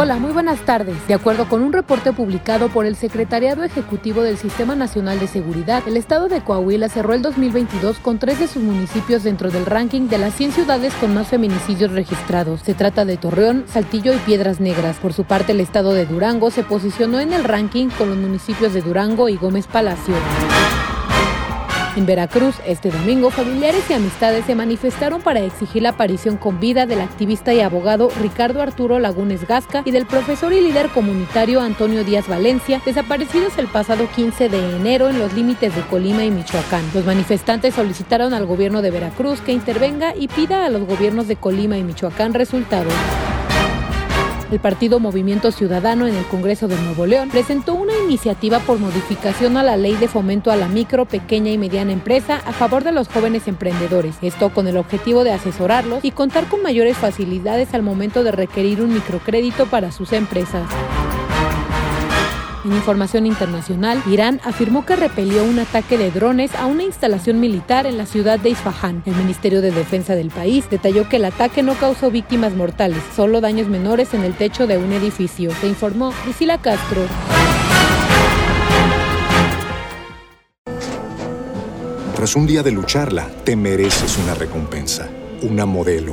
Hola, muy buenas tardes. De acuerdo con un reporte publicado por el Secretariado Ejecutivo del Sistema Nacional de Seguridad, el estado de Coahuila cerró el 2022 con tres de sus municipios dentro del ranking de las 100 ciudades con más feminicidios registrados. Se trata de Torreón, Saltillo y Piedras Negras. Por su parte, el estado de Durango se posicionó en el ranking con los municipios de Durango y Gómez Palacio. En Veracruz, este domingo, familiares y amistades se manifestaron para exigir la aparición con vida del activista y abogado Ricardo Arturo Lagunes Gasca y del profesor y líder comunitario Antonio Díaz Valencia, desaparecidos el pasado 15 de enero en los límites de Colima y Michoacán. Los manifestantes solicitaron al gobierno de Veracruz que intervenga y pida a los gobiernos de Colima y Michoacán resultados. El partido Movimiento Ciudadano en el Congreso de Nuevo León presentó una iniciativa por modificación a la ley de fomento a la micro, pequeña y mediana empresa a favor de los jóvenes emprendedores. Esto con el objetivo de asesorarlos y contar con mayores facilidades al momento de requerir un microcrédito para sus empresas. En información internacional, Irán afirmó que repelió un ataque de drones a una instalación militar en la ciudad de Isfahan. El Ministerio de Defensa del país detalló que el ataque no causó víctimas mortales, solo daños menores en el techo de un edificio. Se informó Priscila Castro. Tras un día de lucharla, te mereces una recompensa, una modelo,